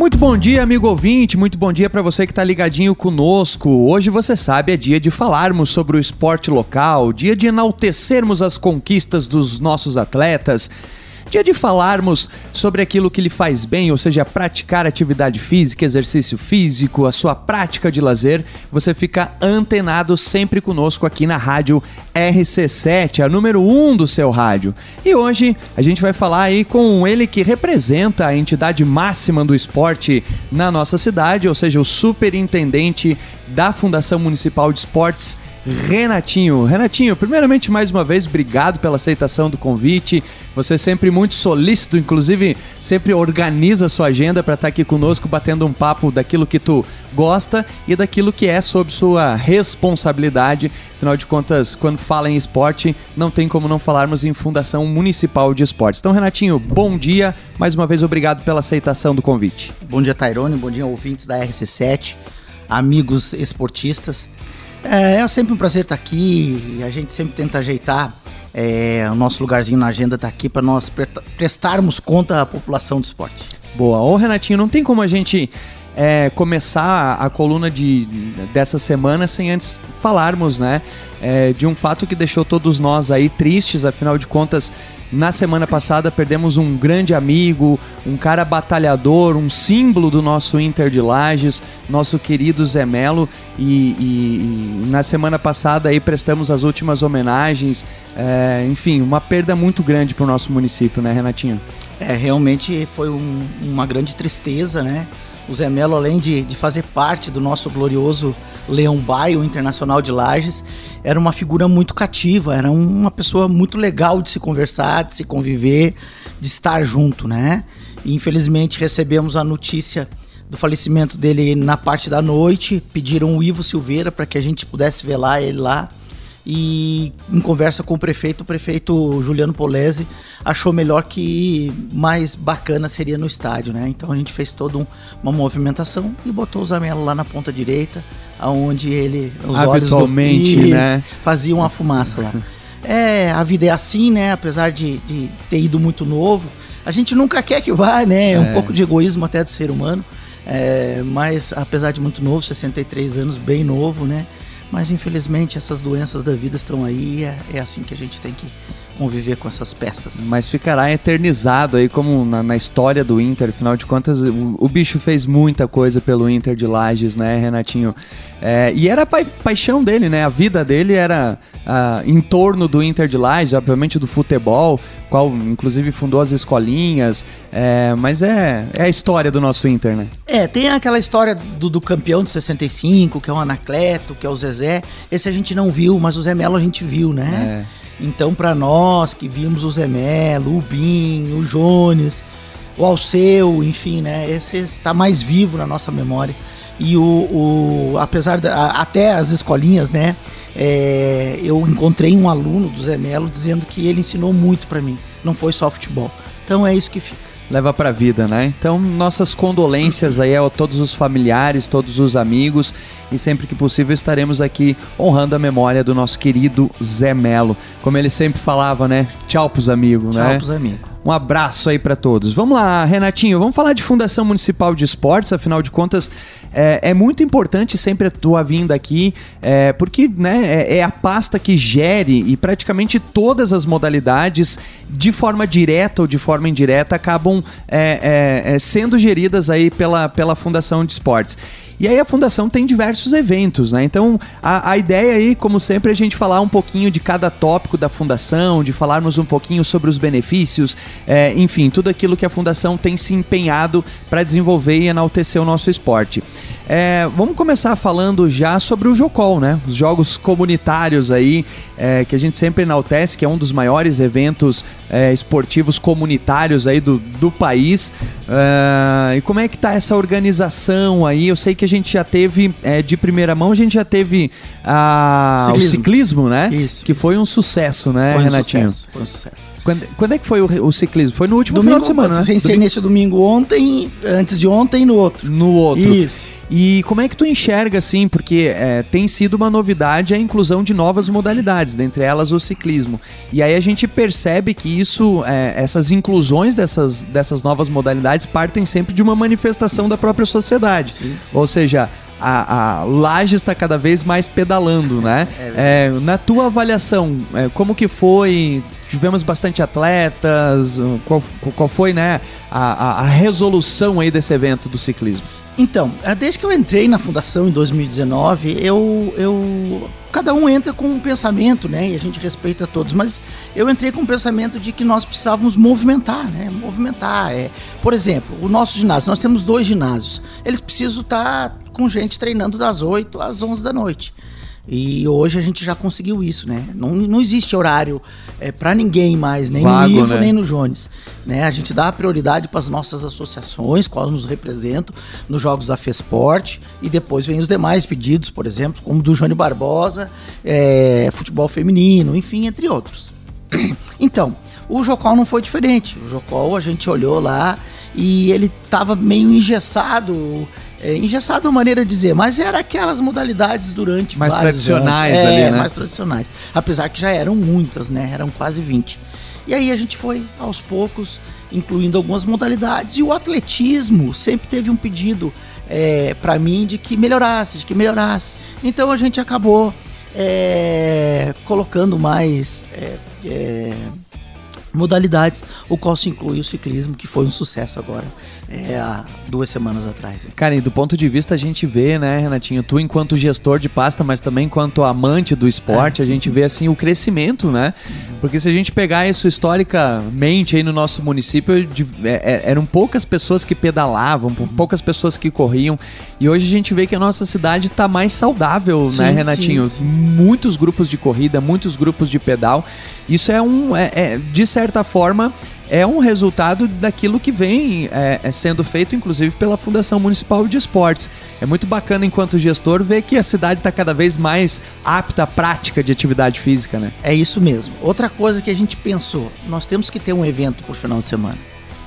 Muito bom dia, amigo ouvinte. Muito bom dia para você que está ligadinho conosco. Hoje você sabe é dia de falarmos sobre o esporte local, dia de enaltecermos as conquistas dos nossos atletas Dia de falarmos sobre aquilo que lhe faz bem, ou seja, praticar atividade física, exercício físico, a sua prática de lazer. Você fica antenado sempre conosco aqui na rádio RC7, a número 1 um do seu rádio. E hoje a gente vai falar aí com ele que representa a entidade máxima do esporte na nossa cidade, ou seja, o superintendente da Fundação Municipal de Esportes Renatinho. Renatinho, primeiramente, mais uma vez, obrigado pela aceitação do convite. Você é sempre muito solícito, inclusive sempre organiza a sua agenda para estar aqui conosco, batendo um papo daquilo que tu gosta e daquilo que é sob sua responsabilidade. Afinal de contas, quando fala em esporte, não tem como não falarmos em Fundação Municipal de Esportes. Então, Renatinho, bom dia. Mais uma vez, obrigado pela aceitação do convite. Bom dia, Tairone. Bom dia, ouvintes da RC7, amigos esportistas. É, é sempre um prazer estar aqui. A gente sempre tenta ajeitar é, o nosso lugarzinho na agenda tá aqui para nós prestarmos conta à população do esporte. Boa. Ô Renatinho, não tem como a gente é, começar a coluna de, dessa semana sem antes falarmos, né, é, de um fato que deixou todos nós aí tristes, afinal de contas, na semana passada perdemos um grande amigo, um cara batalhador, um símbolo do nosso Inter de Lages, nosso querido Zé Melo. E, e, e na semana passada aí prestamos as últimas homenagens. É, enfim, uma perda muito grande para o nosso município, né, Renatinho? É, realmente foi um, uma grande tristeza, né? O Zé Melo, além de, de fazer parte do nosso glorioso Leão Baio Internacional de Lages, era uma figura muito cativa, era uma pessoa muito legal de se conversar, de se conviver, de estar junto, né? E, infelizmente recebemos a notícia do falecimento dele na parte da noite, pediram o Ivo Silveira para que a gente pudesse velar ele lá. E em conversa com o prefeito, o prefeito Juliano Polese achou melhor que mais bacana seria no estádio, né? Então a gente fez toda um, uma movimentação e botou o Zamelo lá na ponta direita, aonde ele os olhos do né? faziam uma fumaça lá. É, a vida é assim, né? Apesar de, de ter ido muito novo, a gente nunca quer que vá, né? É um é. pouco de egoísmo até do ser humano. É, mas apesar de muito novo, 63 anos, bem novo, né? Mas infelizmente essas doenças da vida estão aí e é, é assim que a gente tem que conviver com essas peças. Mas ficará eternizado aí como na, na história do Inter, afinal de contas o, o, bicho fez muita coisa pelo Inter de Lages, né, Renatinho? É, e era a pa paixão dele, né? A vida dele era uh, em torno do Inter de Lages, obviamente do futebol, qual inclusive fundou as escolinhas, é, mas é, é a história do nosso Inter, né? É, tem aquela história do, do campeão de 65, que é o Anacleto, que é o Zezé, esse a gente não viu, mas o Zé Melo a gente viu, né? É. Então, para nós que vimos o Zé Melo, o Bin, o Jones, o Alceu, enfim, né? Esse está mais vivo na nossa memória. E o, o apesar da, até as escolinhas, né? É, eu encontrei um aluno do Zé Melo dizendo que ele ensinou muito para mim. Não foi só futebol. Então é isso que fica leva para a vida, né? Então, nossas condolências aí a todos os familiares, todos os amigos e sempre que possível estaremos aqui honrando a memória do nosso querido Zé Melo. Como ele sempre falava, né? Tchau pros amigos, Tchau né? Tchau pros amigos. Um abraço aí para todos. Vamos lá, Renatinho, vamos falar de Fundação Municipal de Esportes, afinal de contas, é, é muito importante sempre a tua vinda aqui, é, porque né, é, é, a pasta que gere e praticamente todas as modalidades, de forma direta ou de forma indireta, acabam é, é, é, sendo geridas aí pela, pela Fundação de Esportes. E aí a fundação tem diversos eventos, né? Então a, a ideia aí, como sempre, é a gente falar um pouquinho de cada tópico da fundação, de falarmos um pouquinho sobre os benefícios, é, enfim, tudo aquilo que a fundação tem se empenhado para desenvolver e enaltecer o nosso esporte. É, vamos começar falando já sobre o Jocol, né? Os jogos comunitários aí, é, que a gente sempre enaltece, que é um dos maiores eventos é, esportivos comunitários aí do, do país. Uh, e como é que tá essa organização aí? Eu sei que a gente já teve, é, de primeira mão, a gente já teve a, ciclismo. o ciclismo, né? Isso. Que foi um sucesso, né, foi um Renatinho? Sucesso, foi um sucesso. Quando, quando é que foi o, o ciclismo? Foi no último domingo, final de semana, né? Sem ser nesse domingo ontem, antes de ontem e no outro. No outro. Isso. E como é que tu enxerga, assim, porque é, tem sido uma novidade a inclusão de novas modalidades, dentre elas o ciclismo. E aí a gente percebe que isso, é, essas inclusões dessas, dessas novas modalidades partem sempre de uma manifestação da própria sociedade. Sim, sim. Ou seja, a, a Laje está cada vez mais pedalando, né? É, é, na tua avaliação, é, como que foi? Tivemos bastante atletas. Qual, qual foi, né, a, a, resolução aí desse evento do ciclismo? Então, é, desde que eu entrei na fundação em 2019, eu, eu cada um entra com um pensamento, né? E a gente respeita todos, mas eu entrei com o pensamento de que nós precisávamos movimentar, né? Movimentar. É. Por exemplo, o nosso ginásio, nós temos dois ginásios. Eles precisam estar com gente treinando das 8 às 11 da noite. E hoje a gente já conseguiu isso, né? Não, não existe horário é, para ninguém mais, nem Vago, no Ivo, né? nem no Jones. Né? A gente dá prioridade para as nossas associações, quais nos representam nos jogos da FESPORT, e depois vem os demais pedidos, por exemplo, como do Johnny Barbosa, é, futebol feminino, enfim, entre outros. Então, o Jocol não foi diferente. O Jocol a gente olhou lá e ele estava meio engessado é, engessado é uma maneira de dizer, mas era aquelas modalidades durante mais tradicionais anos. ali, é, né? mais tradicionais. Apesar que já eram muitas, né? Eram quase 20. E aí a gente foi aos poucos incluindo algumas modalidades e o atletismo sempre teve um pedido é, para mim de que melhorasse, de que melhorasse. Então a gente acabou é, colocando mais é, é modalidades, o qual se inclui o ciclismo, que foi um sucesso agora, é, há duas semanas atrás. Cara, e do ponto de vista a gente vê, né, Renatinho, tu enquanto gestor de pasta, mas também enquanto amante do esporte, é, a gente vê assim o crescimento, né? Porque se a gente pegar isso historicamente aí no nosso município, é, é, eram poucas pessoas que pedalavam, poucas pessoas que corriam, e hoje a gente vê que a nossa cidade está mais saudável, né, sim, né, Renatinho? Sim, sim. Muitos grupos de corrida, muitos grupos de pedal. Isso é um, é, é de certa forma, é um resultado daquilo que vem é, é, sendo feito, inclusive, pela Fundação Municipal de Esportes. É muito bacana, enquanto gestor, ver que a cidade está cada vez mais apta à prática de atividade física, né? É isso mesmo. Outra coisa que a gente pensou, nós temos que ter um evento por final de semana.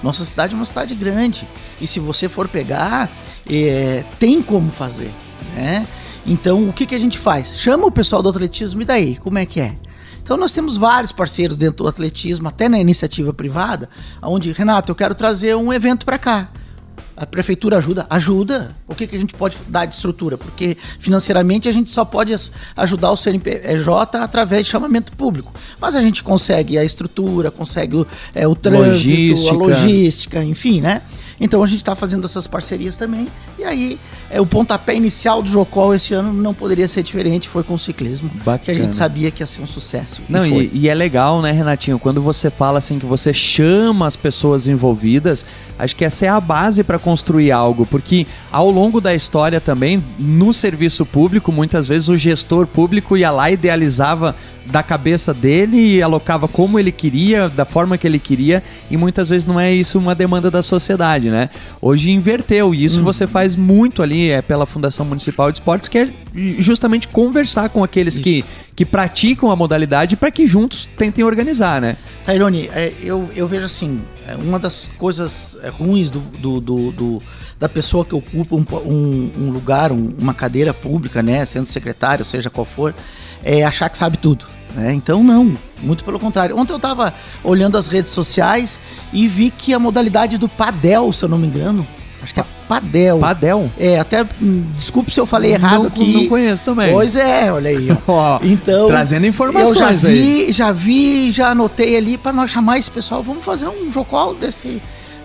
Nossa cidade é uma cidade grande. E se você for pegar, é, tem como fazer, né? Então, o que, que a gente faz? Chama o pessoal do atletismo e daí? Como é que é? Então nós temos vários parceiros dentro do atletismo, até na iniciativa privada, onde, Renato, eu quero trazer um evento para cá. A prefeitura ajuda? Ajuda. O que, que a gente pode dar de estrutura? Porque financeiramente a gente só pode ajudar o CNPJ através de chamamento público. Mas a gente consegue a estrutura, consegue o, é, o trânsito, logística. a logística, enfim, né? Então a gente está fazendo essas parcerias também. E aí, é, o pontapé inicial do Jocol esse ano não poderia ser diferente, foi com o ciclismo. Bacana. Que a gente sabia que ia ser um sucesso. Não, e, e, e, é legal, né, Renatinho? Quando você fala assim que você chama as pessoas envolvidas, acho que essa é a base para construir algo, porque ao longo da história também, no serviço público, muitas vezes o gestor público ia lá e idealizava da cabeça dele e alocava como ele queria, da forma que ele queria, e muitas vezes não é isso uma demanda da sociedade, né? Hoje inverteu, e isso hum. você faz muito ali é pela Fundação Municipal de Esportes, que é justamente conversar com aqueles que, que praticam a modalidade para que juntos tentem organizar, né? Tairone, é, eu, eu vejo assim, é, uma das coisas é, ruins do, do, do, do da pessoa que ocupa um, um, um lugar, um, uma cadeira pública, né, sendo secretário, seja qual for, é achar que sabe tudo. Né? Então, não, muito pelo contrário. Ontem eu estava olhando as redes sociais e vi que a modalidade do padel, se eu não me engano, acho que é padel. Padel? É, até hum, desculpe se eu falei errado não, aqui. Não conheço também. Pois é, olha aí. Ó. então, trazendo informações eu já vi, aí. já vi, já anotei ali para nós chamar esse pessoal, vamos fazer um jocol desse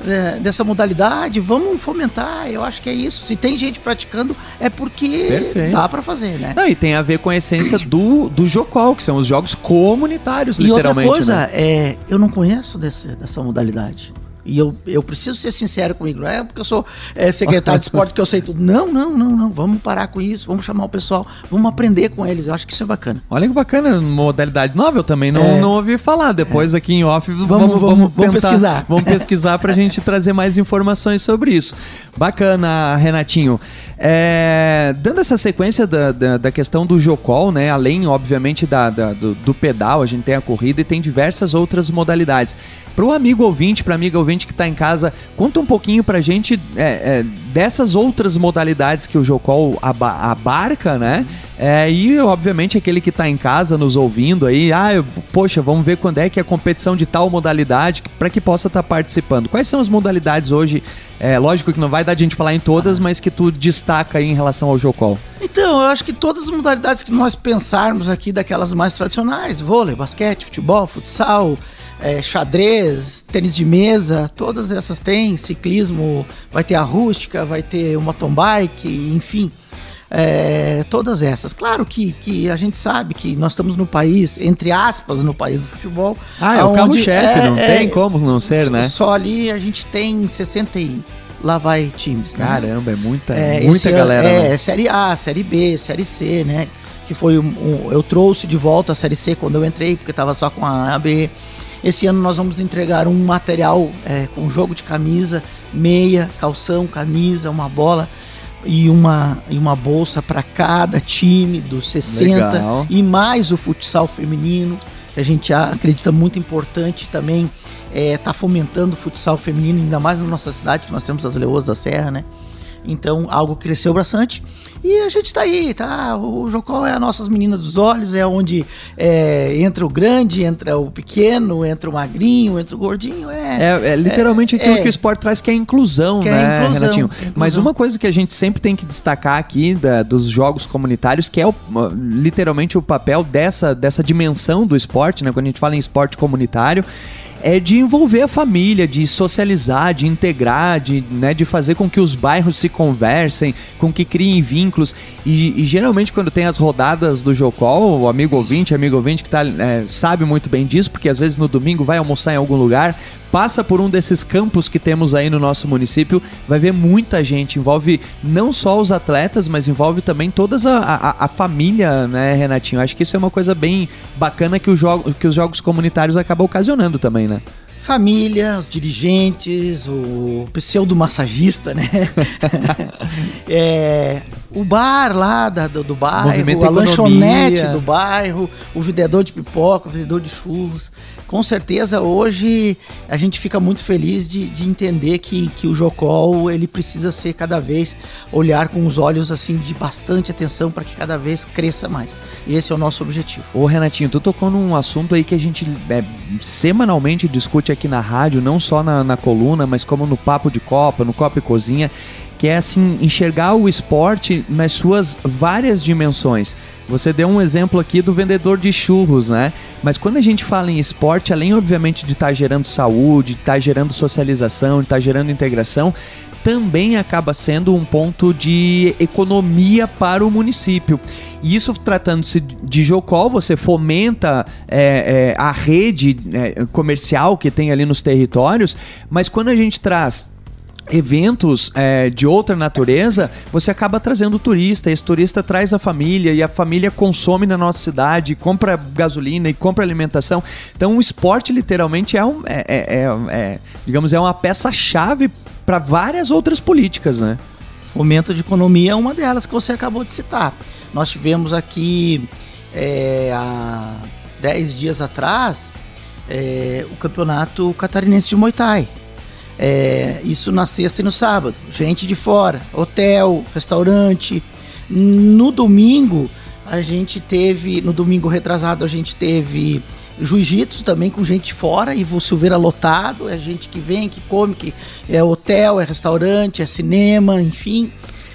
é, dessa modalidade, vamos fomentar. Eu acho que é isso. Se tem gente praticando, é porque Perfeito. dá para fazer, né? Não, e tem a ver com a essência do, do Jocol, que são os jogos comunitários, e literalmente. E outra coisa, né? é, eu não conheço desse, dessa modalidade. E eu, eu preciso ser sincero comigo, não é porque eu sou é, secretário de esporte que eu sei tudo. Não, não, não, não. Vamos parar com isso, vamos chamar o pessoal, vamos aprender com eles. Eu acho que isso é bacana. Olha que bacana, modalidade nova, eu também não, é. não ouvi falar. Depois é. aqui em off vamos, vamos, vamos, vamos pesquisar. Vamos pesquisar para a gente trazer mais informações sobre isso. Bacana, Renatinho. É, dando essa sequência da, da, da, questão do Jocol, né? Além, obviamente, da, da do, do pedal, a gente tem a corrida e tem diversas outras modalidades. Para o amigo ouvinte, para amiga ouvinte, gente que está em casa, conta um pouquinho pra gente é, é, dessas outras modalidades que o Jocol abarca, né? É, e, obviamente, aquele que está em casa nos ouvindo aí, ah, eu, poxa, vamos ver quando é que é a competição de tal modalidade para que possa estar tá participando. Quais são as modalidades hoje? É, lógico que não vai dar de a gente falar em todas, mas que tu destaca aí em relação ao Jocol. Então, eu acho que todas as modalidades que nós pensarmos aqui, daquelas mais tradicionais, vôlei, basquete, futebol, futsal, é, xadrez, tênis de mesa, todas essas tem, ciclismo, vai ter a rústica, vai ter o mountain bike, enfim. É, todas essas. Claro que, que a gente sabe que nós estamos no país, entre aspas, no país do futebol. Ah, é o carro-chefe, é, não é, tem como não ser, só, né? Só ali a gente tem 60 e lá vai times. Né? Caramba, é muita, é, muita galera. É, né? Série A, Série B, Série C, né? Que foi um, um, eu trouxe de volta a Série C quando eu entrei, porque estava só com a A, B. Esse ano nós vamos entregar um material é, com jogo de camisa, meia, calção, camisa, uma bola e uma, e uma bolsa para cada time dos 60 Legal. e mais o futsal feminino, que a gente acredita muito importante também é, tá fomentando o futsal feminino, ainda mais na nossa cidade, que nós temos as Leoas da Serra, né? Então, algo cresceu bastante. E a gente está aí, tá? O Jocó é a nossas meninas dos olhos, é onde é, entra o grande, entra o pequeno, entra o magrinho, entra o gordinho. É, é, é literalmente é, aquilo que o esporte traz, que é a inclusão, que né, inclusão, Renatinho? Inclusão. Mas uma coisa que a gente sempre tem que destacar aqui da, dos jogos comunitários, que é o, literalmente o papel dessa, dessa dimensão do esporte, né? Quando a gente fala em esporte comunitário, é de envolver a família, de socializar, de integrar, de, né, de fazer com que os bairros se conversem, com que criem vínculos. E, e geralmente quando tem as rodadas do Jocol, o amigo ouvinte, amigo ouvinte que tá, é, sabe muito bem disso, porque às vezes no domingo vai almoçar em algum lugar, passa por um desses campos que temos aí no nosso município, vai ver muita gente. Envolve não só os atletas, mas envolve também toda a, a, a, família, né, Renatinho? Acho que isso é uma coisa bem bacana que, o jogo, que os jogos comunitários acabam ocasionando também, né? Família, os dirigentes, o pseudo-massagista, né? é, o bar lá da, do, do bairro, Movimento a lanchonete do bairro, o vendedor de pipoca, o vendedor de churros. Com certeza hoje a gente fica muito feliz de, de entender que, que o Jocol ele precisa ser cada vez olhar com os olhos assim de bastante atenção para que cada vez cresça mais. E esse é o nosso objetivo. Ô Renatinho, tu tocou num assunto aí que a gente é, semanalmente discute aqui na rádio, não só na, na coluna, mas como no Papo de Copa, no Copa e Cozinha, que é assim enxergar o esporte nas suas várias dimensões. Você deu um exemplo aqui do vendedor de churros, né? Mas quando a gente fala em esporte, além obviamente de estar tá gerando saúde, de estar tá gerando socialização, de estar tá gerando integração, também acaba sendo um ponto de economia para o município. E isso, tratando-se de Jocol, você fomenta é, é, a rede é, comercial que tem ali nos territórios, mas quando a gente traz eventos é, de outra natureza, você acaba trazendo turista, esse turista traz a família e a família consome na nossa cidade, compra gasolina e compra alimentação. Então o esporte literalmente é, um, é, é, é, é digamos, é uma peça-chave para várias outras políticas, né? Fomento de economia é uma delas que você acabou de citar. Nós tivemos aqui é, há 10 dias atrás o campeonato catarinense de Muay Thai é, isso na sexta e no sábado. Gente de fora, hotel, restaurante. No domingo, a gente teve. No domingo retrasado, a gente teve jiu-jitsu também com gente fora e o Silveira lotado. É gente que vem, que come, que é hotel, é restaurante, é cinema, enfim.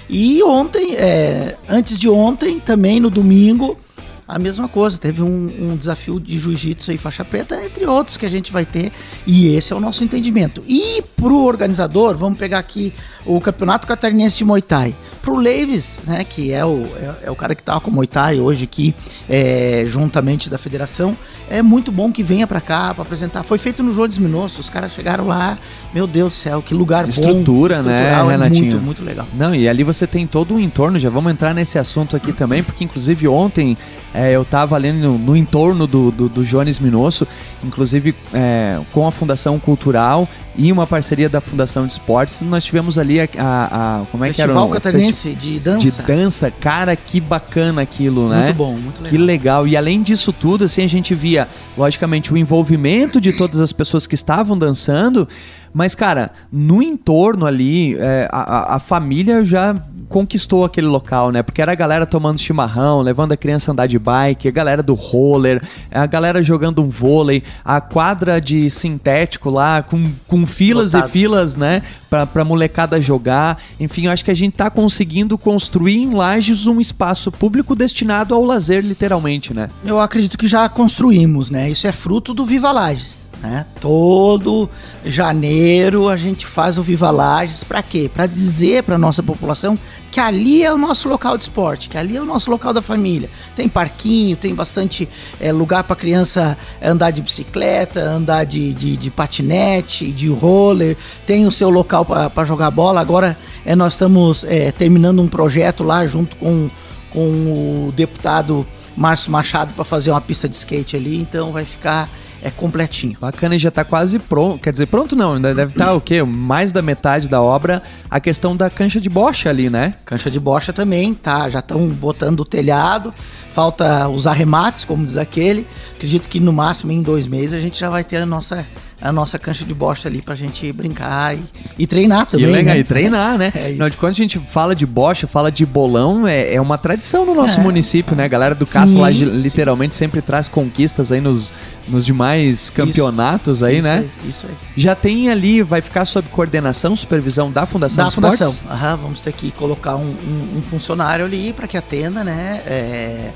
E ontem, é, antes de ontem, também no domingo, a mesma coisa. Teve um, um desafio de jiu-jitsu e faixa preta, entre outros que a gente vai ter. E esse é o nosso entendimento. E pro organizador, vamos pegar aqui o Campeonato Catarinense de Muay Thai. Pro Leves, né, que é o, é, é o cara que tá com o Muay Thai hoje aqui, é, juntamente da federação, é muito bom que venha para cá para apresentar. Foi feito no Jones Minosso, os caras chegaram lá, meu Deus do céu, que lugar Estrutura, bom. né, é Renatinho? Muito, muito legal. Não, e ali você tem todo um entorno, já vamos entrar nesse assunto aqui também, porque inclusive ontem é, eu tava ali no, no entorno do, do, do, Jones Minosso, inclusive é, com a Fundação Cultural e uma parceria da Fundação de Esportes, nós tivemos ali a, a, a como é Festival que era? o Catarinense de dança. De dança, cara, que bacana aquilo, né? Muito bom, muito legal. Que legal. E além disso tudo, assim, a gente via, logicamente, o envolvimento de todas as pessoas que estavam dançando, Mas, cara, no entorno ali, é, a, a família já conquistou aquele local, né? Porque era a galera tomando chimarrão, levando a criança a andar de bike, a galera do roller, a galera jogando um vôlei, a quadra de sintético lá, com, com filas Lotado. e filas, né? Pra, pra molecada jogar. Enfim, eu acho que a gente tá conseguindo construir em Lages um espaço público destinado ao lazer, literalmente, né? Eu acredito que já construímos, né? Isso é fruto do Viva Lages. Né? Todo janeiro a gente faz o Viva Lages para quê? Para dizer para nossa população que ali é o nosso local de esporte, que ali é o nosso local da família. Tem parquinho, tem bastante é, lugar para criança andar de bicicleta, andar de, de, de, patinete, de roller, tem o seu local para jogar bola. Agora é, nós estamos é, terminando um projeto lá junto com, com o deputado Márcio Machado para fazer uma pista de skate ali, então vai ficar é completinho. Bacana, e já está quase pronto. Quer dizer, pronto não, ainda deve estar tá, o quê? Mais da metade da obra, a questão da cancha de bocha ali, né? Cancha de bocha também, tá? Já estão botando o telhado, falta os arremates, como diz aquele. Acredito que no máximo em dois meses a gente já vai ter a nossa a nossa cancha de bosta ali pra gente brincar e, e treinar também. E, legal, né? e treinar, né? É Afinal de contas, a gente fala de bocha, fala de bolão, é, é uma tradição no nosso é. município, né? A galera do Caça lá literalmente sempre traz conquistas aí nos, nos demais campeonatos isso, aí, isso né? Aí, isso aí. Já tem ali, vai ficar sob coordenação, supervisão da Fundação Da Fundação. Aham, vamos ter que colocar um, um, um funcionário ali para que atenda, né? É,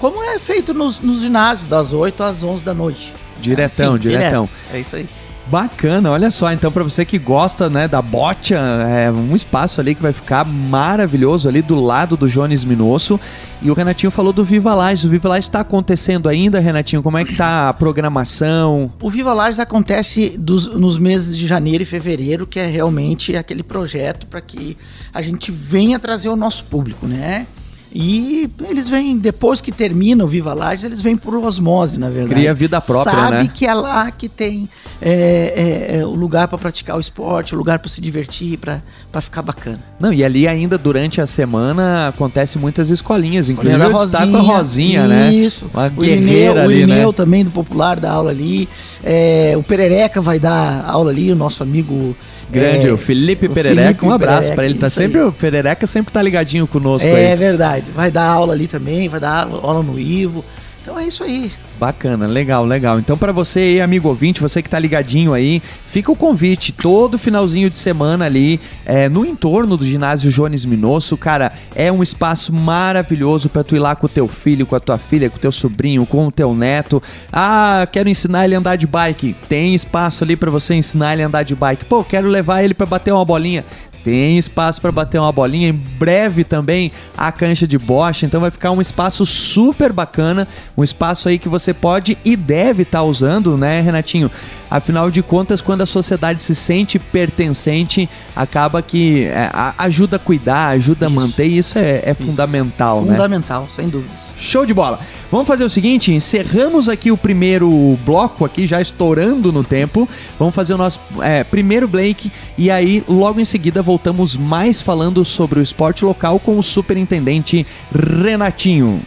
como é feito nos, nos ginásios, das 8 às 11 da noite. Diretão, Sim, diretão. Direto. É isso aí. Bacana, olha só. Então, para você que gosta, né, da bocha, é um espaço ali que vai ficar maravilhoso ali do lado do Jones Minosso. E o Renatinho falou do Viva Lages. O Viva Lages está acontecendo ainda, Renatinho? Como é que tá a programação? O Viva Lages acontece dos, nos meses de janeiro e fevereiro, que é realmente aquele projeto para que a gente venha trazer o nosso público, né? E eles vêm, depois que termina o Viva Lages, eles vêm por osmose, na verdade. Cria vida própria, Sabe né? Sabe que é lá que tem é, é, é, o lugar para praticar o esporte, o lugar para se divertir, para ficar bacana. Não, e ali ainda durante a semana acontece muitas escolinhas, inclusive eu destaco a Rosinha, né? Isso. Uma guerreira o Irineu, ali, o Irineu né? também do Popular da aula ali. É, o Perereca vai dar aula ali, o nosso amigo Grande, é, o Felipe Perereca, Felipe um abraço para ele. Tá sempre, o Perereca sempre tá ligadinho conosco é, aí. É verdade. Vai dar aula ali também, vai dar aula no Ivo. Então é isso aí. Bacana, legal, legal. Então para você aí, amigo ouvinte, você que tá ligadinho aí, fica o convite, todo finalzinho de semana ali, é, no entorno do ginásio Jones Minosso, cara, é um espaço maravilhoso para tu ir lá com o teu filho, com a tua filha, com o teu sobrinho, com o teu neto. Ah, quero ensinar ele a andar de bike. Tem espaço ali para você ensinar ele a andar de bike. Pô, quero levar ele para bater uma bolinha tem espaço para bater uma bolinha. Em breve também a cancha de bocha. Então vai ficar um espaço super bacana. Um espaço aí que você pode e deve estar tá usando, né, Renatinho? Afinal de contas, quando a sociedade se sente pertencente, acaba que é, ajuda a cuidar, ajuda isso. a manter. E isso é, é isso. fundamental, fundamental, né? Fundamental, sem dúvidas. Show de bola. Vamos fazer o seguinte: encerramos aqui o primeiro bloco, aqui já estourando no tempo. Vamos fazer o nosso é, primeiro Blake e aí logo em seguida voltamos voltamos mais falando sobre o esporte local com o superintendente Renatinho.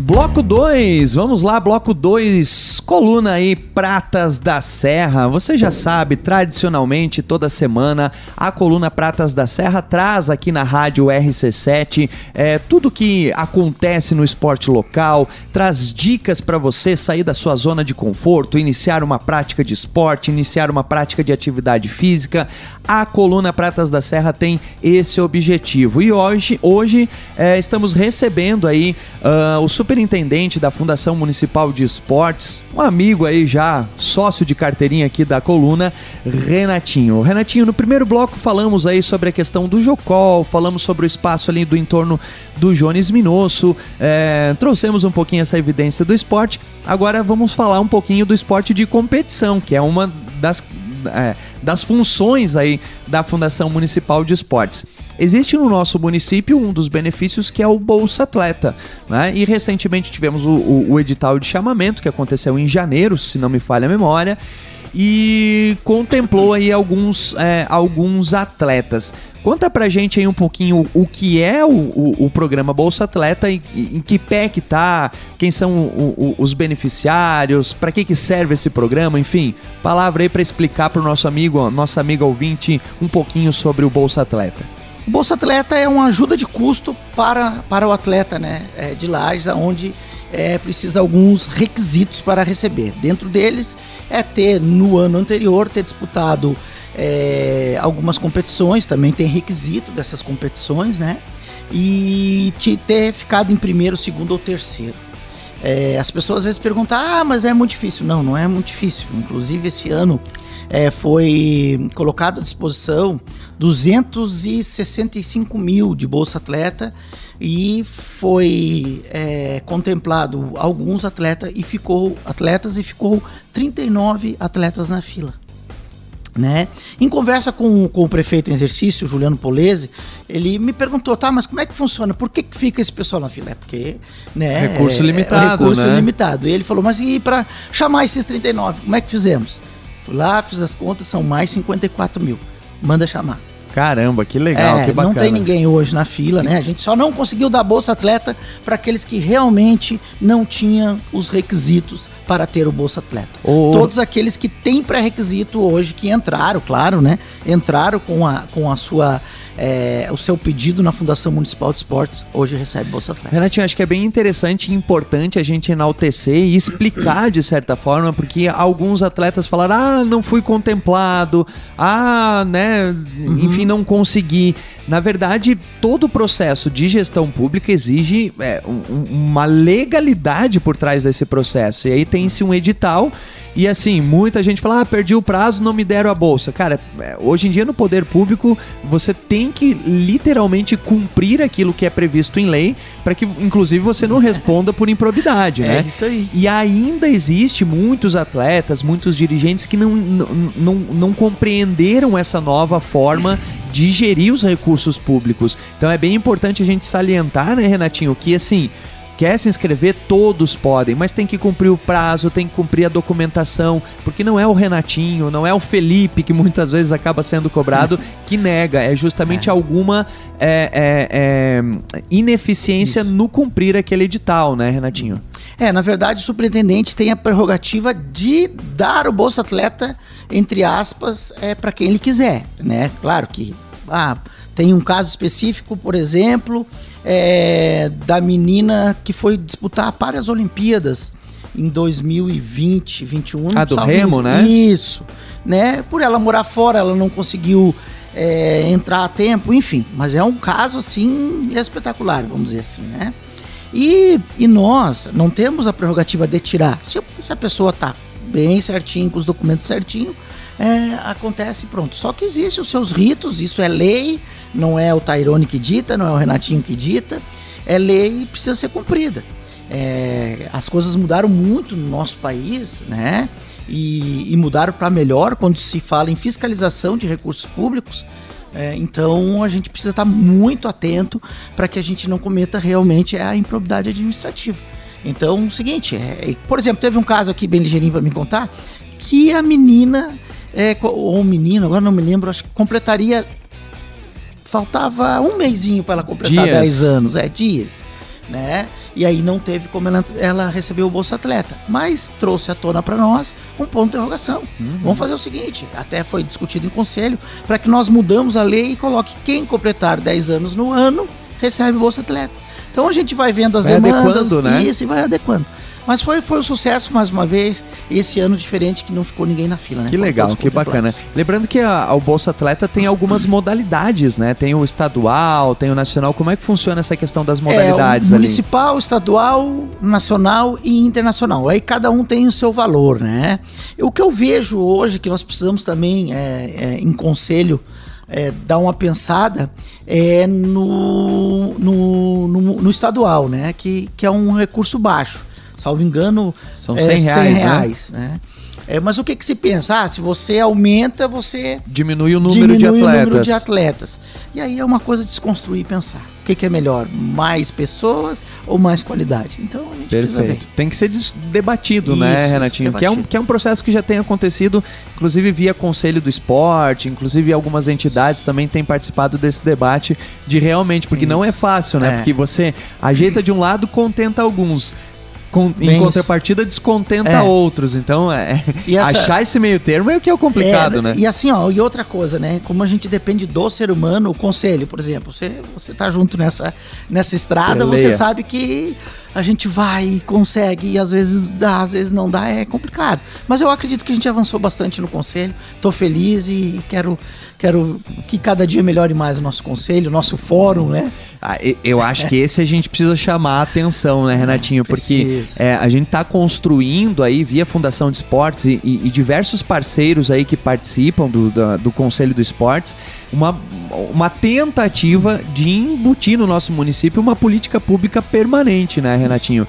Bloco 2, vamos lá, bloco 2, coluna aí Pratas da Serra. Você já sabe, tradicionalmente toda semana a coluna Pratas da Serra traz aqui na rádio RC7 é, tudo que acontece no esporte local, traz dicas para você sair da sua zona de conforto, iniciar uma prática de esporte, iniciar uma prática de atividade física. A coluna Pratas da Serra tem esse objetivo e hoje, hoje é, estamos recebendo aí uh, o super superintendente da Fundação Municipal de Esportes, um amigo aí já, sócio de carteirinha aqui da coluna, Renatinho. Renatinho, no primeiro bloco falamos aí sobre a questão do Jocol, falamos sobre o espaço ali do entorno do Jones Minosso, é, trouxemos um pouquinho essa evidência do esporte. Agora vamos falar um pouquinho do esporte de competição, que é uma das é, das funções aí da Fundação Municipal de Esportes. Existe no nosso município um dos benefícios que é o Bolsa Atleta, né? E recentemente tivemos o, o, o edital de chamamento que aconteceu em janeiro, se não me falha a memória. E contemplou aí alguns, é, alguns atletas. Conta pra gente aí um pouquinho o que é o, o, o programa Bolsa Atleta, em, em, que pé que tá, quem são o, os beneficiários, para que que serve esse programa, enfim, palavra aí para explicar pro nosso amigo, nossa amiga ouvinte, um pouquinho sobre o Bolsa Atleta. O Bolsa Atleta é uma ajuda de custo para, para o atleta né, é, de Lages, onde é, precisa alguns requisitos para receber. Dentro deles é ter no ano anterior ter disputado é, algumas competições, também tem requisito dessas competições, né? E te ter ficado em primeiro, segundo ou terceiro. É, as pessoas às vezes perguntam: ah, mas é muito difícil. Não, não é muito difícil. Inclusive, esse ano é, foi colocado à disposição 265 mil de Bolsa Atleta e foi é, contemplado alguns atletas e ficou atletas e ficou 39 atletas na fila né? Em conversa com, com o prefeito em exercício, Juliano Polese, ele me perguntou, tá, mas como é que funciona? Por que, que fica esse pessoal na fila? É porque, né? Recurso é, limitado, recurso né? limitado. E ele falou, mas e para chamar esses 39, como é que fizemos? Fui lá, fiz as contas, são mais 54 mil. Manda chamar. Caramba, que legal, é, que bacana. Não tem ninguém hoje na fila, né? A gente só não conseguiu dar Bolsa Atleta para aqueles que realmente não tinham os requisitos para ter o Bolsa Atleta. Oh. Todos aqueles que têm pré-requisito hoje, que entraram, claro, né? Entraram com a, com a sua é, o seu pedido na Fundação Municipal de Esportes, hoje recebe Bolsa Atleta. Renatinho, acho que é bem interessante e importante a gente enaltecer e explicar de certa forma, porque alguns atletas falaram, ah, não fui contemplado, ah, né, uhum. enfim, não consegui. Na verdade, todo o processo de gestão pública exige é, um, uma legalidade por trás desse processo. E aí tem-se um edital e assim, muita gente fala, ah, perdi o prazo, não me deram a bolsa. Cara, é, hoje em dia no poder público, você tem que literalmente cumprir aquilo que é previsto em lei, para que, inclusive, você não responda por improbidade, é né? É isso aí. E ainda existe muitos atletas, muitos dirigentes que não, não, não, não compreenderam essa nova forma de gerir os recursos públicos. Então é bem importante a gente salientar, né, Renatinho, que assim quer se inscrever, todos podem, mas tem que cumprir o prazo, tem que cumprir a documentação, porque não é o Renatinho, não é o Felipe que muitas vezes acaba sendo cobrado que nega, é justamente é. alguma é, é, é ineficiência Isso. no cumprir aquele edital, né, Renatinho? É, na verdade, o superintendente tem a prerrogativa de dar o Bolsa Atleta, entre aspas, é, para quem ele quiser, né? Claro que ah, tem um caso específico, por exemplo, é, da menina que foi disputar para as Olimpíadas em 2020, 2021. Ah, do Remo, né? Isso. Né? Por ela morar fora, ela não conseguiu é, entrar a tempo, enfim. Mas é um caso, assim, espetacular, vamos dizer assim, né? E, e nós não temos a prerrogativa de tirar. Se, se a pessoa está bem certinho, com os documentos certinho, é, acontece pronto. Só que existem os seus ritos, isso é lei, não é o Tairone que dita, não é o Renatinho que dita, é lei e precisa ser cumprida. É, as coisas mudaram muito no nosso país, né? E, e mudaram para melhor quando se fala em fiscalização de recursos públicos. É, então a gente precisa estar muito atento para que a gente não cometa realmente a improbidade administrativa. Então, o seguinte, é, por exemplo, teve um caso aqui bem ligeirinho para me contar que a menina é, ou um menino, agora não me lembro, acho que completaria faltava um mêsinho para ela completar dias. 10 anos, é, dias, né? E aí não teve como ela, ela receber o Bolsa Atleta, mas trouxe à tona para nós um ponto de interrogação. Uhum. Vamos fazer o seguinte, até foi discutido em conselho, para que nós mudamos a lei e coloque quem completar 10 anos no ano recebe o Bolsa Atleta. Então a gente vai vendo as vai demandas né? isso e vai adequando. Mas foi, foi um sucesso mais uma vez. Esse ano diferente que não ficou ninguém na fila, né? Que legal, que bacana. Lembrando que a, o Bolsa Atleta tem algumas modalidades, né? Tem o estadual, tem o nacional. Como é que funciona essa questão das modalidades é, o municipal, ali? estadual, nacional e internacional. Aí cada um tem o seu valor, né? O que eu vejo hoje que nós precisamos também é, é, em conselho é, dar uma pensada é no, no, no, no, estadual, né? Que, que é um recurso baixo salvo engano, são 100 é, reais. 100 reais né? né? É, mas o que, que se pensa? Ah, se você aumenta, você diminui o número, diminui de, atletas. O número de atletas. E aí é uma coisa de desconstruir e pensar. O que, que é melhor? Mais pessoas ou mais qualidade? Então a gente Perfeito. Tem que ser debatido, né, Isso, né, Renatinho? Que é, um, que é um processo que já tem acontecido, inclusive via Conselho do Esporte, inclusive algumas entidades também têm participado desse debate de realmente, porque Isso. não é fácil, né? É. Porque você ajeita de um lado, contenta alguns com, em contrapartida descontenta é. outros. Então, é, essa, achar esse meio termo é o que é o complicado, é, né? E assim, ó, e outra coisa, né? Como a gente depende do ser humano, o conselho, por exemplo, você, você tá junto nessa, nessa estrada, Peleia. você sabe que a gente vai e consegue, e às vezes dá, às vezes não dá, é complicado. Mas eu acredito que a gente avançou bastante no conselho, tô feliz e quero, quero que cada dia melhore mais o nosso conselho, o nosso fórum, né? Ah, eu acho que esse a gente precisa chamar a atenção, né, Renatinho? Porque é, a gente está construindo aí, via Fundação de Esportes e, e, e, diversos parceiros aí que participam do, do, do Conselho do Esportes, uma, uma tentativa de embutir no nosso município uma política pública permanente, né, Renatinho?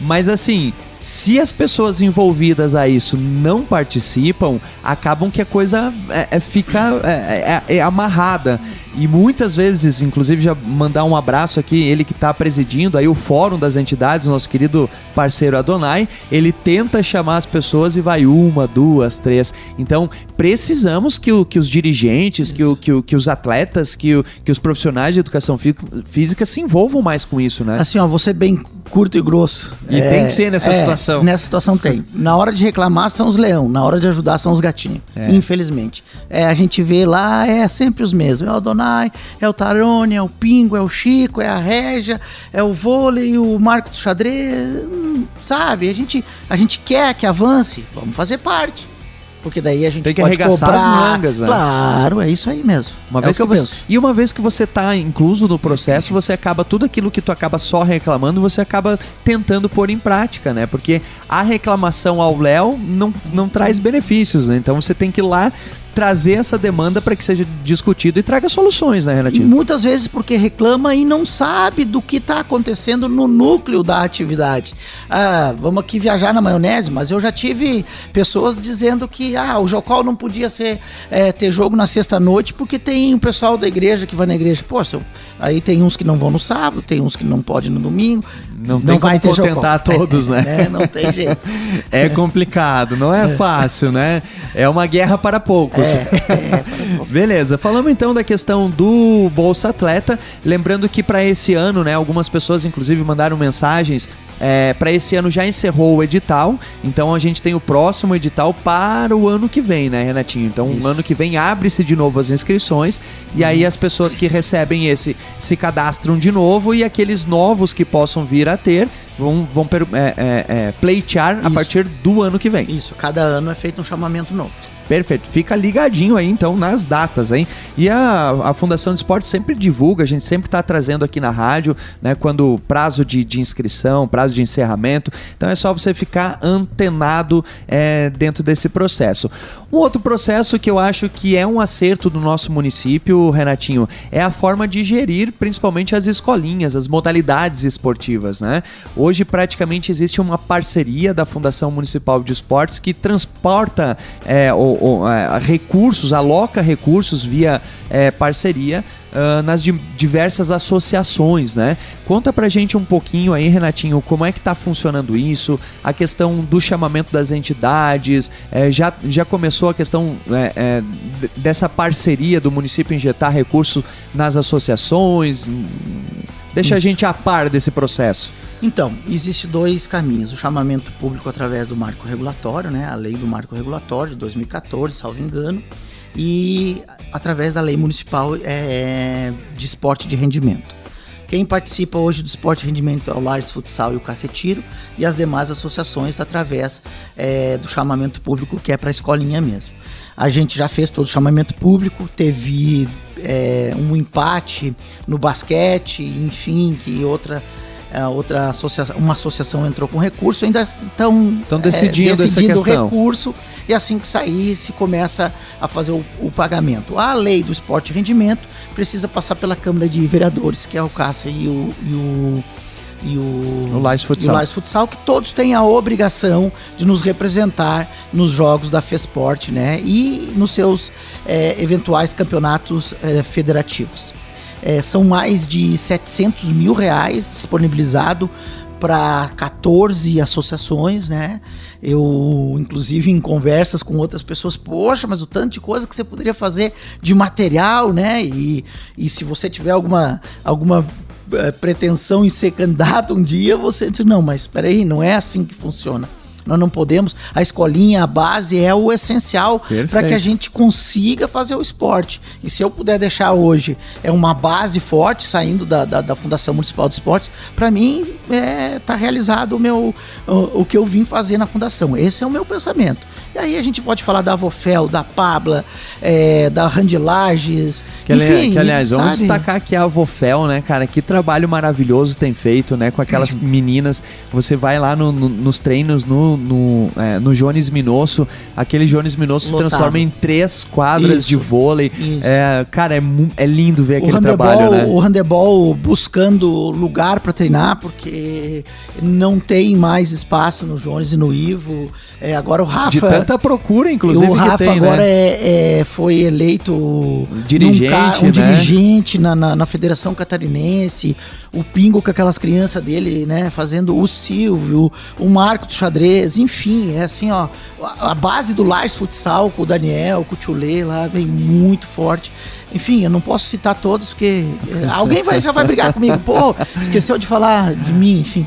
Mas assim, se as pessoas envolvidas a isso não participam, acabam que a coisa é, é fica é, é, é, amarrada. E muitas vezes, inclusive, já mandar um abraço aqui, ele que está presidindo aí o Fórum das Entidades, nosso querido parceiro Adonai, ele tenta chamar as pessoas e vai uma, duas, três. Então, precisamos que, o, que os dirigentes, que, o, que, o, que os atletas, que, o, que os profissionais de educação física se envolvam mais com isso, né? Assim, ó, você bem curto e grosso. E é, tem que ser nessa é, situação. Nessa situação tem. Na hora de reclamar são os leão, na hora de ajudar são os gatinhos. É. Infelizmente. É, a gente vê lá, é sempre os mesmos. É o Adonai, é o Tarone, é o Pingo, é o Chico, é a Régia, é o vôlei, o Marco do Xadrez. Hum, sabe? A gente, a gente quer que avance, vamos fazer parte. Porque daí a gente Tem que pode arregaçar as mangas, né? Claro, é isso aí mesmo. Uma é vez que, que você... E uma vez que você está incluso no processo, você acaba tudo aquilo que tu acaba só reclamando, você acaba tentando pôr em prática, né? Porque a reclamação ao Léo não, não traz benefícios, né? Então você tem que ir lá trazer essa demanda para que seja discutido e traga soluções, né, Renatinho? Muitas vezes porque reclama e não sabe do que está acontecendo no núcleo da atividade. Ah, vamos aqui viajar na maionese, mas eu já tive pessoas dizendo que ah, o Jocol não podia ser é, ter jogo na sexta-noite porque tem o pessoal da igreja que vai na igreja. Poxa, aí tem uns que não vão no sábado, tem uns que não podem no domingo. Não, tem vai como contentar todos, né? É, não tem jeito. É complicado, não é, é fácil, né? É uma guerra para poucos. É, é Beleza, falamos então da questão do Bolsa Atleta. Lembrando que para esse ano, né, algumas pessoas inclusive mandaram mensagens é, para esse ano já encerrou o edital, então a gente tem o próximo edital para o ano que vem, né, Renatinho? Então, Isso. ano que vem abre-se de novo as inscrições e aí as pessoas que recebem esse se cadastram de novo e aqueles novos que possam vir a ter vão, vão é, é, é, pleitear Isso. a partir do ano que vem. Isso, cada ano é feito um chamamento novo. Perfeito. Fica ligadinho aí, então, nas datas, hein? E a, a Fundação de Esporte sempre divulga, a gente sempre está trazendo aqui na rádio, né? Quando prazo de, de, inscrição, prazo de encerramento. Então é só você ficar antenado é, dentro desse processo. Um outro processo que eu acho que é um acerto do nosso município, Renatinho, é a forma de gerir principalmente as escolinhas, as modalidades esportivas, né? Hoje praticamente existe uma parceria da Fundação Municipal de Esportes que transporta é, o, o, é, recursos, aloca recursos via é, parceria uh, nas di diversas associações, né? Conta pra gente um pouquinho aí, Renatinho, como é que tá funcionando isso, a questão do chamamento das entidades, é, já, já começou a questão é, é, dessa parceria do município injetar recursos nas associações, deixa isso. a gente a par desse processo. Então, existe dois caminhos: o chamamento público através do marco regulatório, né, a lei do marco regulatório de 2014, salvo engano, e através da lei municipal é, de esporte de rendimento. Quem participa hoje do esporte rendimento é o Lars Futsal e o Cacetiro e as demais associações através é, do chamamento público que é para a escolinha mesmo. A gente já fez todo o chamamento público, teve é, um empate no basquete, enfim, que outra outra associação, uma associação entrou com recurso, ainda estão decidindo, é, decidindo o recurso e assim que sair se começa a fazer o, o, pagamento. A lei do esporte e rendimento precisa passar pela Câmara de Vereadores, que é o Cássio e o, e o e o, o Lais Futsal. Lais Futsal, que todos têm a obrigação de nos representar nos jogos da FESPORT, né? E nos seus é, eventuais campeonatos é, federativos. É, são mais de 700 mil reais disponibilizado para 14 associações, né? Eu, inclusive, em conversas com outras pessoas, poxa, mas o tanto de coisa que você poderia fazer de material, né? E, e se você tiver alguma, alguma é, pretensão em ser candidato um dia, você diz, não, mas espera aí, não é assim que funciona. Nós não podemos. A escolinha, a base é o essencial para que a gente consiga fazer o esporte. E se eu puder deixar hoje é uma base forte saindo da, da, da Fundação Municipal de Esportes, para mim está é, tá realizado o, meu, o, o, que eu vim fazer na fundação. Esse é o meu pensamento. E aí a gente pode falar da Avofel, da Pabla, é, da Randilages. Que, enfim, que aliás, sabe? vamos destacar aqui a Avofel, né, cara? Que trabalho maravilhoso tem feito, né? Com aquelas meninas. Você vai lá no, no, nos treinos no, no, é, no Jones Minosso, aquele Jones Minosso Lotado. se transforma em três quadras isso, de vôlei. É, cara, é, é lindo ver aquele trabalho, né? O handebol buscando lugar para treinar, porque não tem mais espaço no Jones e no Ivo. É, agora o Rafa. De tanta procura, inclusive. O Rafa tem, agora né? é, é, foi eleito dirigente, um, né? dirigente na, na, na, Federação Catarinense. O Pingo com aquelas crianças dele, né? Fazendo o Silvio, o Marco do Xadrez, enfim, é assim, ó. A base do Lars Futsal com o Daniel, com o Tchulê lá, vem muito forte. Enfim, eu não posso citar todos, porque é, alguém vai, já vai brigar comigo. Pô, esqueceu de falar de mim, enfim.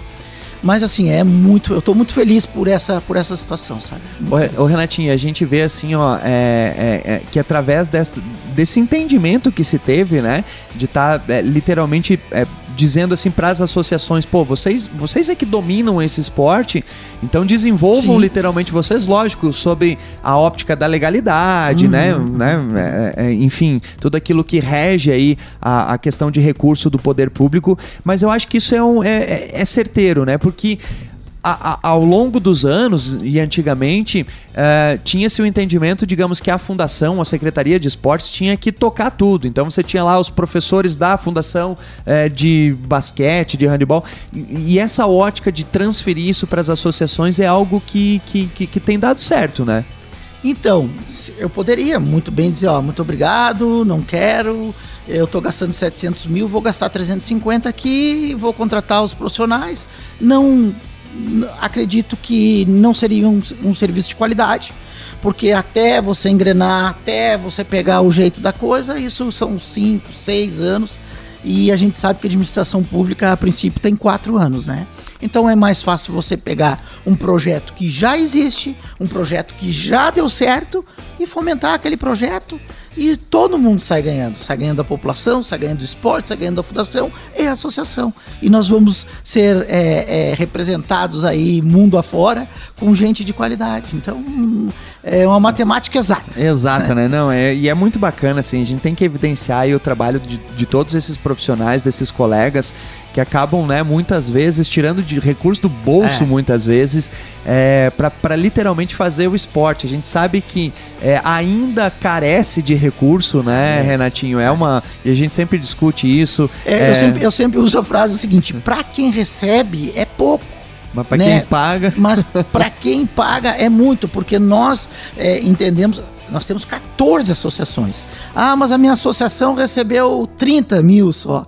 Mas assim, é muito. Eu tô muito feliz por essa, por essa situação, sabe? Ô, ô, Renatinho, a gente vê assim, ó, é, é, é, que através desse, desse entendimento que se teve, né? De estar tá, é, literalmente é, dizendo assim para as associações, pô, vocês, vocês é que dominam esse esporte, então desenvolvam Sim. literalmente vocês, lógico, sob a óptica da legalidade, né, uhum. né, né, é, é, enfim, tudo aquilo que rege aí a, a, questão de recurso do poder público, mas eu acho que isso é, um, é, é, é certeiro, né, porque a, a, ao longo dos anos e antigamente uh, tinha-se o entendimento, digamos que a fundação, a secretaria de esportes tinha que tocar tudo. Então você tinha lá os professores da fundação uh, de basquete, de handebol e, e, essa ótica de transferir isso para as associações é algo que, que, que, que tem dado certo, né? Então, eu poderia muito bem dizer, ó, muito obrigado, não quero, eu estou gastando 700 mil, vou gastar 350 aqui, vou contratar os profissionais. Não acredito que não seria um, um serviço de qualidade, porque até você engrenar, até você pegar o jeito da coisa, isso são 5, 6 anos. E a gente sabe que a administração pública, a princípio, tem quatro anos, né? Então é mais fácil você pegar um projeto que já existe, um projeto que já deu certo e fomentar aquele projeto e todo mundo sai ganhando. Sai ganhando a população, sai ganhando o esporte, sai ganhando a fundação e a associação. E nós vamos ser é, é, representados aí mundo afora com gente de qualidade. Então é uma matemática exata. Exata, né? né? Não, é, e é muito bacana, assim, a gente tem que evidenciar o trabalho de, de todos esses profissionais, desses colegas que acabam, né, muitas vezes tirando de recurso do bolso, é. muitas vezes, é, para literalmente fazer o esporte. A gente sabe que é, ainda carece de recurso, né, Renatinho? É uma. E a gente sempre discute isso. É, eu, é. sempre, eu sempre uso a frase seguinte: para quem recebe é pouco. Mas para né? quem paga. Mas para quem paga é muito, porque nós é, entendemos. Nós temos 14 associações. Ah, mas a minha associação recebeu 30 mil só.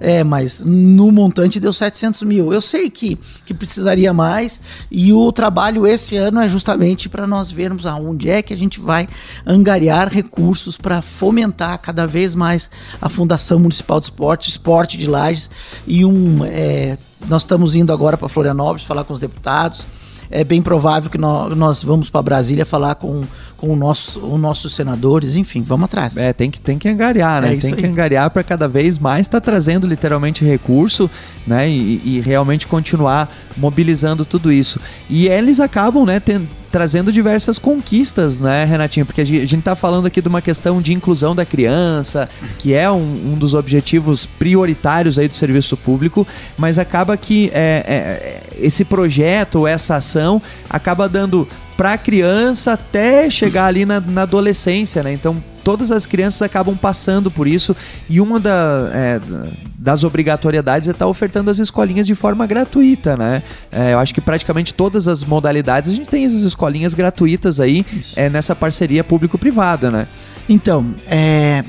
É, mas no montante deu 700 mil. Eu sei que, que precisaria mais e o trabalho esse ano é justamente para nós vermos aonde é que a gente vai angariar recursos para fomentar cada vez mais a Fundação Municipal de Esporte, Esporte de Lages e um. É, nós estamos indo agora para Florianópolis falar com os deputados é bem provável que nós, nós vamos para Brasília falar com, com o nosso, os nossos senadores, enfim, vamos atrás. É, tem que, tem que angariar, né? É tem que angariar para cada vez mais estar tá trazendo literalmente recurso, né? E, e, realmente continuar mobilizando tudo isso. E eles acabam, né, tendo trazendo diversas conquistas, né, Renatinho? Porque a gente está falando aqui de uma questão de inclusão da criança, que é um, um dos objetivos prioritários aí do serviço público, mas acaba que é, é, esse projeto, essa ação, acaba dando para a criança até chegar ali na, na adolescência, né? Então todas as crianças acabam passando por isso e uma da, é, das obrigatoriedades é estar tá ofertando as escolinhas de forma gratuita, né? É, eu acho que praticamente todas as modalidades a gente tem essas escolinhas gratuitas aí é, nessa parceria público-privada, né? Então, é,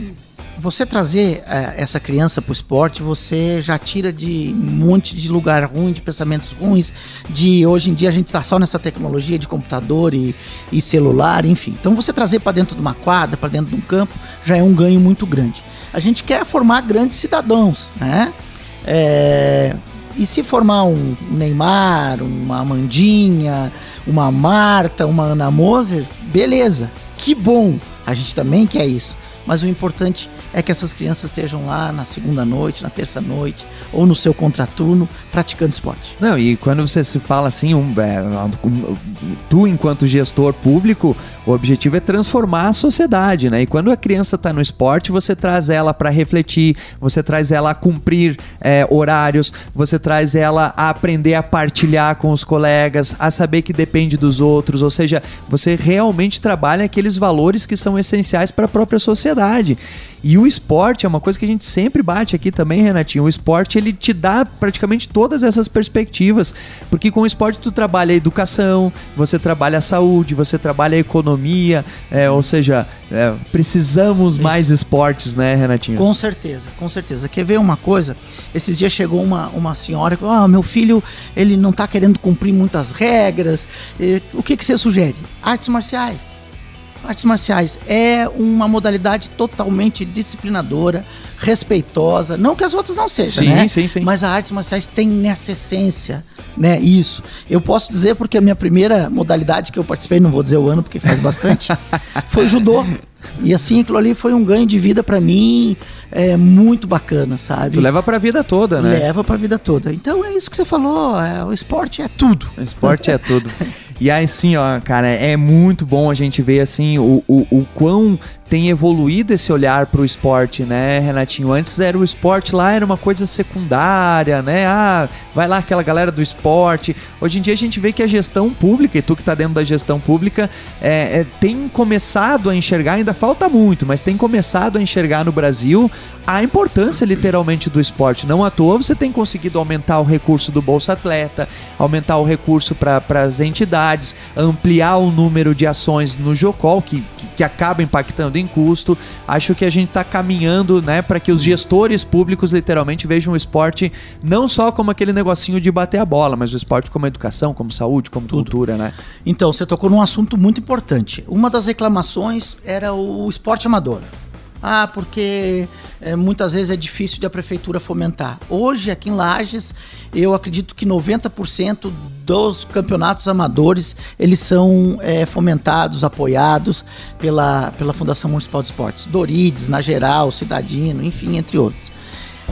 você trazer é, essa criança para o esporte, você já tira de um monte de lugar ruim, de pensamentos ruins, de hoje em dia a gente está só nessa tecnologia de computador e, e celular, enfim. Então você trazer para dentro de uma quadra, para dentro de um campo, já é um ganho muito grande. A gente quer formar grandes cidadãos, né? É, e se formar um Neymar, uma Amandinha, uma Marta, uma Ana Moser, beleza, que bom, a gente também quer isso. Mas o importante é que essas crianças estejam lá na segunda noite, na terça noite ou no seu contraturno praticando esporte. Não, e quando você se fala assim, um, é, tu enquanto gestor público, o objetivo é transformar a sociedade, né? E quando a criança está no esporte, você traz ela para refletir, você traz ela a cumprir é, horários, você traz ela a aprender a partilhar com os colegas, a saber que depende dos outros, ou seja, você realmente trabalha aqueles valores que são essenciais para a própria sociedade. E o esporte é uma coisa que a gente sempre bate aqui também, Renatinho. O esporte ele te dá praticamente todas essas perspectivas, porque com o esporte tu trabalha a educação, você trabalha a saúde, você trabalha a economia, é, ou seja, é, precisamos mais esportes, né, Renatinho? Com certeza, com certeza. Quer ver uma coisa? Esses dias chegou uma, uma senhora e ah, meu filho ele não está querendo cumprir muitas regras. O que, que você sugere? Artes marciais Artes marciais é uma modalidade totalmente disciplinadora, respeitosa. Não que as outras não sejam, sim, né? Sim, sim. Mas a artes marciais tem nessa essência, né? Isso. Eu posso dizer porque a minha primeira modalidade que eu participei, não vou dizer o ano porque faz bastante, foi judô. E assim, aquilo ali foi um ganho de vida para mim, é muito bacana, sabe? Tu leva pra vida toda, né? Leva pra vida toda. Então é isso que você falou, é, o esporte é tudo. O esporte é tudo. E aí, assim, ó, cara, é muito bom a gente ver, assim, o, o, o quão tem evoluído esse olhar para o esporte, né, Renatinho? Antes era o esporte lá, era uma coisa secundária, né? Ah, vai lá aquela galera do esporte. Hoje em dia a gente vê que a gestão pública, e tu que está dentro da gestão pública, é, é, tem começado a enxergar, ainda falta muito, mas tem começado a enxergar no Brasil a importância literalmente do esporte. Não à toa você tem conseguido aumentar o recurso do Bolsa Atleta, aumentar o recurso para as entidades, ampliar o número de ações no Jocol, que, que, que acaba impactando em custo. Acho que a gente está caminhando né, para que os gestores públicos literalmente vejam o esporte não só como aquele negocinho de bater a bola, mas o esporte como educação, como saúde, como Tudo. cultura, né? Então, você tocou num assunto muito importante. Uma das reclamações era o esporte amador. Ah, porque é, muitas vezes é difícil de a prefeitura fomentar. Hoje, aqui em Lages, eu acredito que 90% dos campeonatos amadores eles são é, fomentados, apoiados pela, pela Fundação Municipal de Esportes. Dorides, na geral, Cidadino, enfim, entre outros.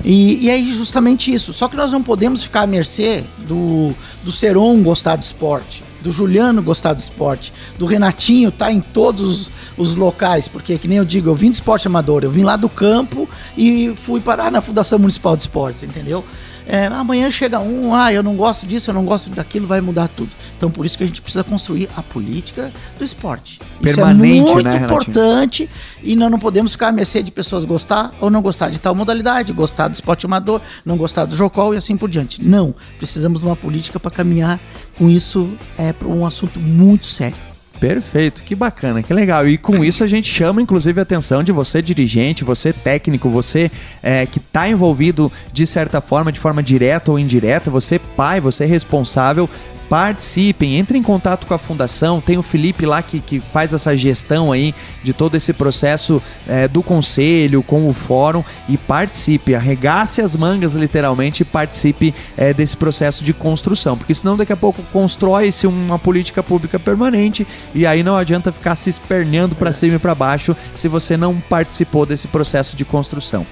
E, e é justamente isso. Só que nós não podemos ficar à mercê do, do Seron gostar de esporte do Juliano gostar do esporte, do Renatinho tá em todos os locais, porque que nem eu digo, eu vim de esporte amador, eu vim lá do campo e fui parar na Fundação Municipal de Esportes, entendeu? É, amanhã chega um, ah, eu não gosto disso, eu não gosto daquilo, vai mudar tudo. Então por isso que a gente precisa construir a política do esporte. Permanente, isso é muito né, importante e nós não podemos ficar à mercê de pessoas gostar ou não gostar de tal modalidade, gostar do esporte amador, não gostar do jocol e assim por diante. Não, precisamos de uma política para caminhar com isso é para um assunto muito sério. Perfeito, que bacana, que legal. E com isso a gente chama inclusive a atenção de você, dirigente, você técnico, você é, que está envolvido de certa forma, de forma direta ou indireta, você pai, você responsável participem, entrem em contato com a fundação. Tem o Felipe lá que, que faz essa gestão aí de todo esse processo é, do conselho com o fórum e participe, arregace as mangas literalmente e participe é, desse processo de construção, porque senão daqui a pouco constrói-se uma política pública permanente e aí não adianta ficar se esperneando para cima e para baixo se você não participou desse processo de construção.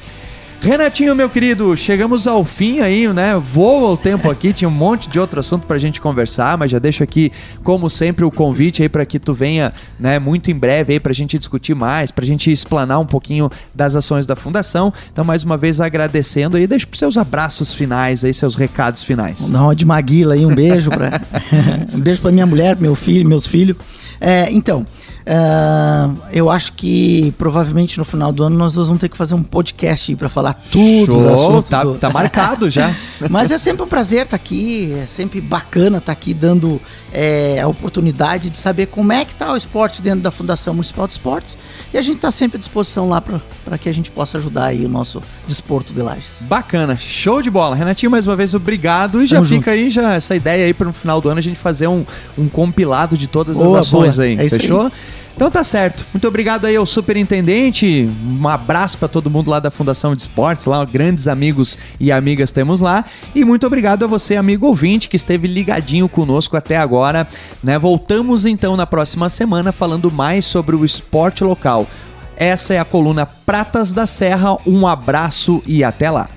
Renatinho, meu querido, chegamos ao fim aí, né? Voa o tempo aqui, tinha um monte de outro assunto pra gente conversar, mas já deixo aqui, como sempre, o convite aí para que tu venha, né, muito em breve aí pra gente discutir mais, pra gente explanar um pouquinho das ações da fundação. Então, mais uma vez agradecendo aí, deixa seus abraços finais aí, seus recados finais. Uma de Maguila aí, um beijo para um beijo para minha mulher, meu filho, meus filhos. É, então, Uh, eu acho que provavelmente no final do ano nós vamos ter que fazer um podcast para falar tudo os assuntos. Tá, do... tá marcado já. Mas é sempre um prazer estar tá aqui, é sempre bacana estar tá aqui dando é, a oportunidade de saber como é que está o esporte dentro da Fundação Municipal de Esportes e a gente está sempre à disposição lá para que a gente possa ajudar aí o nosso desporto de Lages. Bacana, show de bola. Renatinho, mais uma vez, obrigado e já Tamo fica junto. aí já essa ideia aí para no final do ano a gente fazer um, um compilado de todas boa, as ações boa. aí, é fechou? Aí. Então tá certo. Muito obrigado aí ao superintendente. Um abraço para todo mundo lá da Fundação de Esportes, lá grandes amigos e amigas temos lá. E muito obrigado a você, amigo ouvinte, que esteve ligadinho conosco até agora, né? Voltamos então na próxima semana falando mais sobre o esporte local. Essa é a coluna Pratas da Serra. Um abraço e até lá.